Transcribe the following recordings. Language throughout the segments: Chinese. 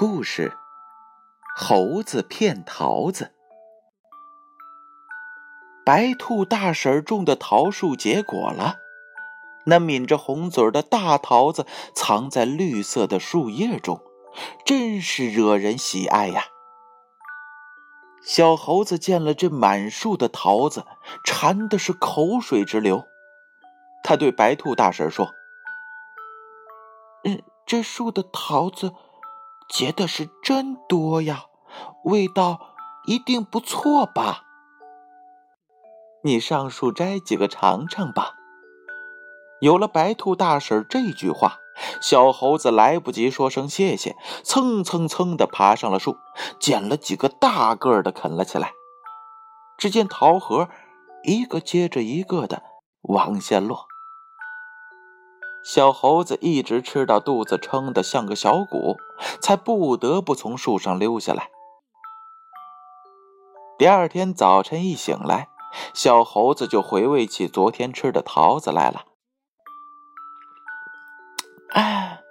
故事：猴子骗桃子。白兔大婶种的桃树结果了，那抿着红嘴的大桃子藏在绿色的树叶中，真是惹人喜爱呀。小猴子见了这满树的桃子，馋的是口水直流。他对白兔大婶说：“嗯，这树的桃子。”结的是真多呀，味道一定不错吧？你上树摘几个尝尝吧。有了白兔大婶这句话，小猴子来不及说声谢谢，蹭蹭蹭的爬上了树，捡了几个大个的啃了起来。只见桃核一个接着一个的往下落。小猴子一直吃到肚子撑得像个小鼓，才不得不从树上溜下来。第二天早晨一醒来，小猴子就回味起昨天吃的桃子来了。哎，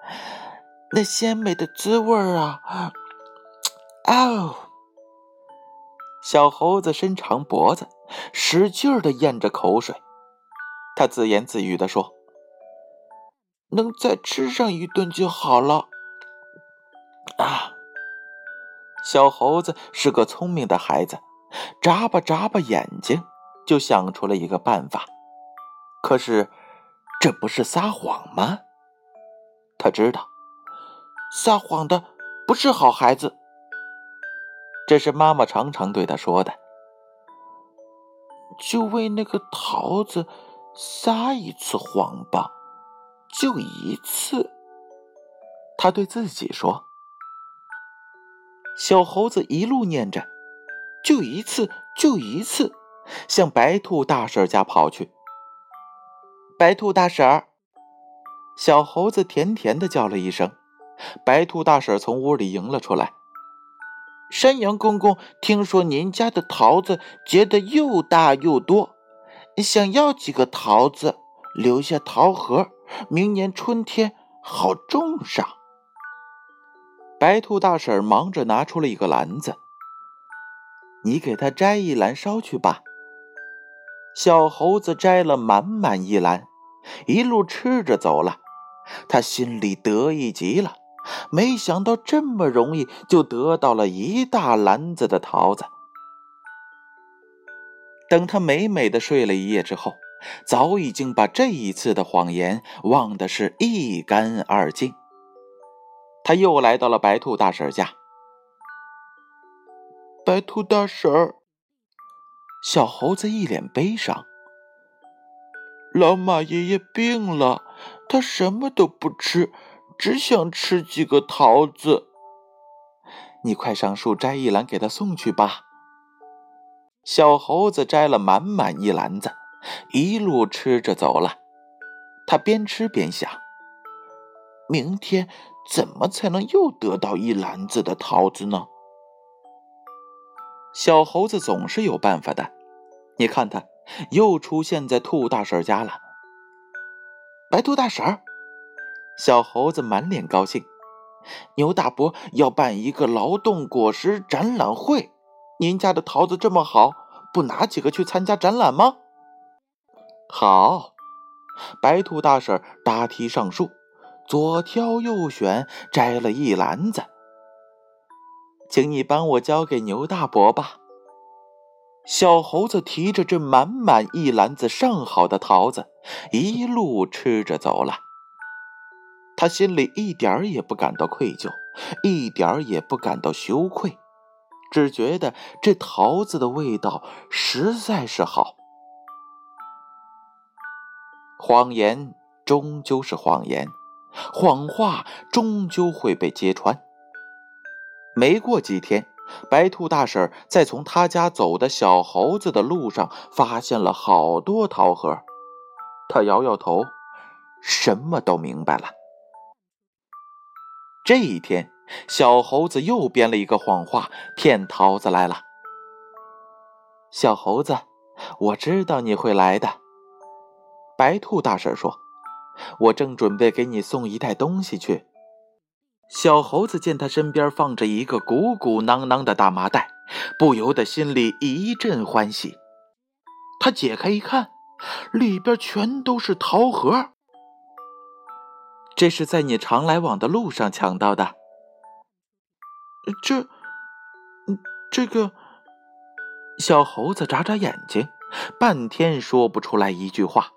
那鲜美的滋味啊！哦，小猴子伸长脖子，使劲的咽着口水，他自言自语的说。能再吃上一顿就好了。啊！小猴子是个聪明的孩子，眨巴眨巴眼睛，就想出了一个办法。可是，这不是撒谎吗？他知道，撒谎的不是好孩子。这是妈妈常常对他说的。就为那个桃子撒一次谎吧。就一次，他对自己说：“小猴子一路念着，就一次，就一次，向白兔大婶家跑去。白兔大婶儿，小猴子甜甜的叫了一声。白兔大婶从屋里迎了出来。山羊公公听说您家的桃子结的又大又多，想要几个桃子，留下桃核。”明年春天好种上。白兔大婶忙着拿出了一个篮子，你给他摘一篮捎去吧。小猴子摘了满满一篮，一路吃着走了。他心里得意极了，没想到这么容易就得到了一大篮子的桃子。等他美美的睡了一夜之后。早已经把这一次的谎言忘得是一干二净。他又来到了白兔大婶家。白兔大婶，小猴子一脸悲伤。老马爷爷病了，他什么都不吃，只想吃几个桃子。你快上树摘一篮给他送去吧。小猴子摘了满满一篮子。一路吃着走了，他边吃边想：明天怎么才能又得到一篮子的桃子呢？小猴子总是有办法的。你看，他又出现在兔大婶家了。白兔大婶，小猴子满脸高兴。牛大伯要办一个劳动果实展览会，您家的桃子这么好，不拿几个去参加展览吗？好，白兔大婶搭梯上树，左挑右选，摘了一篮子。请你帮我交给牛大伯吧。小猴子提着这满满一篮子上好的桃子，一路吃着走了。他心里一点儿也不感到愧疚，一点儿也不感到羞愧，只觉得这桃子的味道实在是好。谎言终究是谎言，谎话终究会被揭穿。没过几天，白兔大婶在从他家走的小猴子的路上发现了好多桃核。他摇摇头，什么都明白了。这一天，小猴子又编了一个谎话骗桃子来了。小猴子，我知道你会来的。白兔大婶说：“我正准备给你送一袋东西去。”小猴子见他身边放着一个鼓鼓囊囊的大麻袋，不由得心里一阵欢喜。他解开一看，里边全都是桃核。这是在你常来往的路上抢到的。这，这个，小猴子眨眨眼睛，半天说不出来一句话。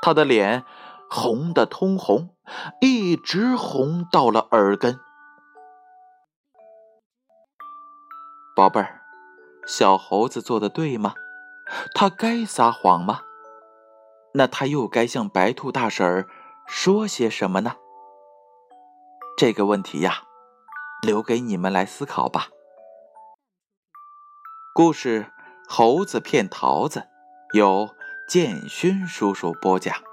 他的脸红的通红，一直红到了耳根。宝贝儿，小猴子做的对吗？他该撒谎吗？那他又该向白兔大婶儿？说些什么呢？这个问题呀，留给你们来思考吧。故事《猴子骗桃子》有建勋叔叔播讲。